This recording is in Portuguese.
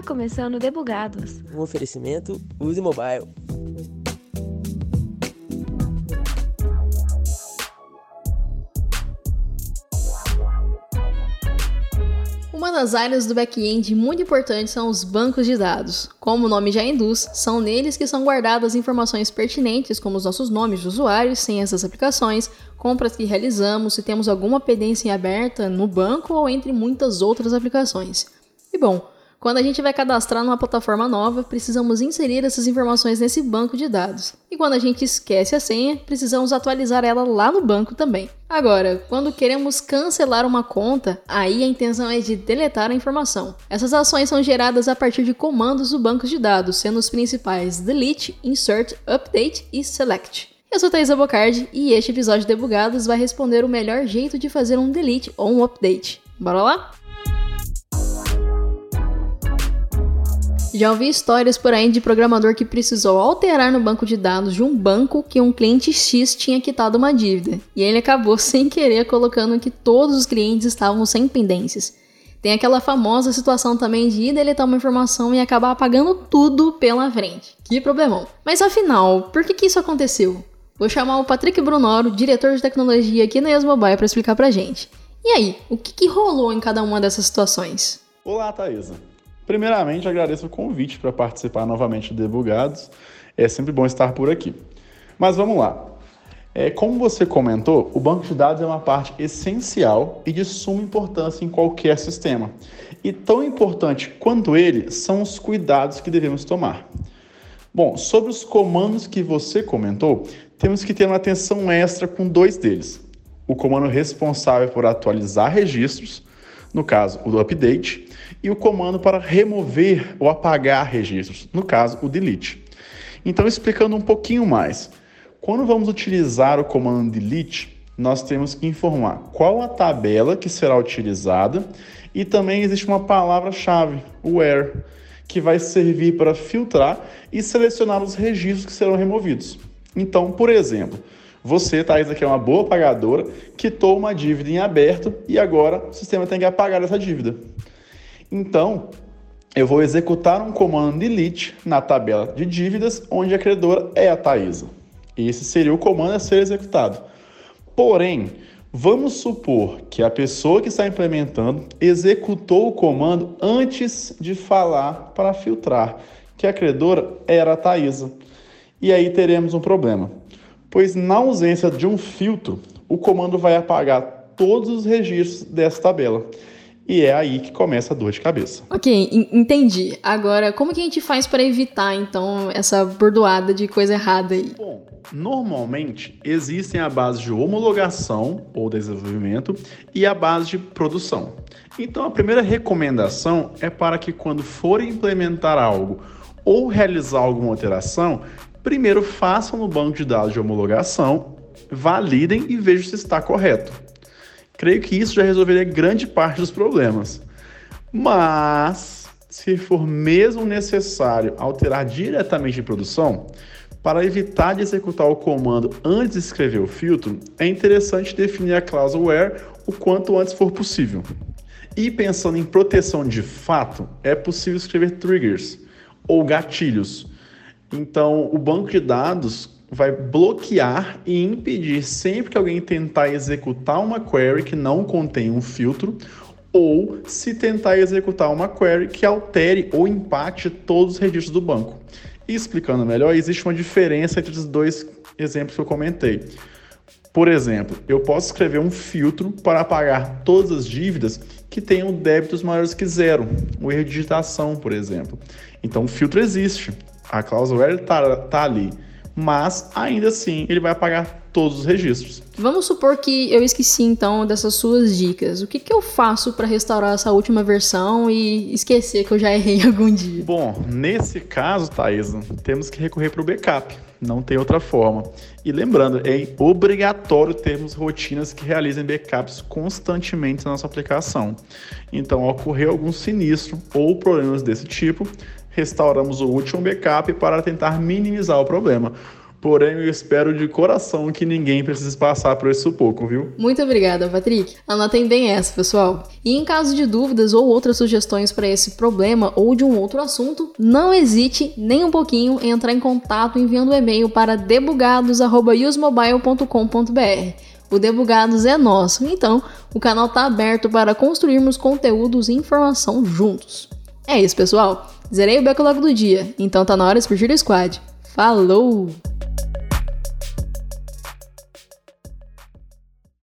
Está começando Debugados. Um oferecimento Use Mobile. Uma das áreas do back-end muito importantes são os bancos de dados. Como o nome já induz, são neles que são guardadas informações pertinentes, como os nossos nomes de usuários, senhas das aplicações, compras que realizamos, se temos alguma pendência aberta no banco ou entre muitas outras aplicações. E bom, quando a gente vai cadastrar numa plataforma nova, precisamos inserir essas informações nesse banco de dados. E quando a gente esquece a senha, precisamos atualizar ela lá no banco também. Agora, quando queremos cancelar uma conta, aí a intenção é de deletar a informação. Essas ações são geradas a partir de comandos do banco de dados, sendo os principais delete, insert, update e select. Eu sou Thaisa Bocardi e este episódio de Debugados vai responder o melhor jeito de fazer um delete ou um update. Bora lá? Já ouvi histórias por aí de programador que precisou alterar no banco de dados de um banco que um cliente X tinha quitado uma dívida, e ele acabou sem querer colocando que todos os clientes estavam sem pendências. Tem aquela famosa situação também de ir deletar uma informação e acabar apagando tudo pela frente. Que problemão. Mas afinal, por que, que isso aconteceu? Vou chamar o Patrick Brunoro, diretor de tecnologia aqui na Mobile, para explicar pra gente. E aí, o que, que rolou em cada uma dessas situações? Olá, Thaisa. Primeiramente, agradeço o convite para participar novamente do Debugados. É sempre bom estar por aqui. Mas vamos lá. É, como você comentou, o banco de dados é uma parte essencial e de suma importância em qualquer sistema. E tão importante quanto ele são os cuidados que devemos tomar. Bom, sobre os comandos que você comentou, temos que ter uma atenção extra com dois deles. O comando responsável por atualizar registros, no caso, o update, e o comando para remover ou apagar registros, no caso, o delete. Então, explicando um pouquinho mais, quando vamos utilizar o comando delete, nós temos que informar qual a tabela que será utilizada e também existe uma palavra-chave, where, que vai servir para filtrar e selecionar os registros que serão removidos. Então, por exemplo, você, Thais, aqui é uma boa pagadora, quitou uma dívida em aberto e agora o sistema tem que apagar essa dívida. Então, eu vou executar um comando delete na tabela de dívidas, onde a credora é a Thaisa. Esse seria o comando a ser executado. Porém, vamos supor que a pessoa que está implementando executou o comando antes de falar para filtrar que a credora era a Thaisa. E aí teremos um problema, pois na ausência de um filtro, o comando vai apagar todos os registros dessa tabela. E é aí que começa a dor de cabeça. Ok, entendi. Agora, como que a gente faz para evitar, então, essa bordoada de coisa errada aí? Bom, normalmente existem a base de homologação ou desenvolvimento e a base de produção. Então, a primeira recomendação é para que quando forem implementar algo ou realizar alguma alteração, primeiro façam no banco de dados de homologação, validem e vejam se está correto. Creio que isso já resolveria grande parte dos problemas. Mas, se for mesmo necessário alterar diretamente em produção, para evitar de executar o comando antes de escrever o filtro, é interessante definir a cláusula where o quanto antes for possível. E pensando em proteção de fato, é possível escrever triggers ou gatilhos. Então, o banco de dados vai bloquear e impedir sempre que alguém tentar executar uma query que não contém um filtro ou se tentar executar uma query que altere ou impacte todos os registros do banco. E explicando melhor, existe uma diferença entre os dois exemplos que eu comentei. Por exemplo, eu posso escrever um filtro para apagar todas as dívidas que tenham débitos maiores que zero, o erro de digitação, por exemplo. Então, o filtro existe, a cláusula está tá ali mas ainda assim ele vai apagar todos os registros. Vamos supor que eu esqueci então dessas suas dicas. O que, que eu faço para restaurar essa última versão e esquecer que eu já errei algum dia? Bom, nesse caso, Thaís, temos que recorrer para o backup. Não tem outra forma. E lembrando, é obrigatório termos rotinas que realizem backups constantemente na nossa aplicação. Então, ocorrer algum sinistro ou problemas desse tipo, restauramos o último backup para tentar minimizar o problema. Porém, eu espero de coração que ninguém precise passar por esse sufoco, viu? Muito obrigada, Patrick. Anotem bem essa, pessoal. E em caso de dúvidas ou outras sugestões para esse problema ou de um outro assunto, não hesite nem um pouquinho em entrar em contato enviando um e-mail para debugados@usmobile.com.br. O Debugados é nosso, então o canal está aberto para construirmos conteúdos e informação juntos. É isso, pessoal. Zerei o backlog do dia, então tá na hora de explodir o squad. Falou!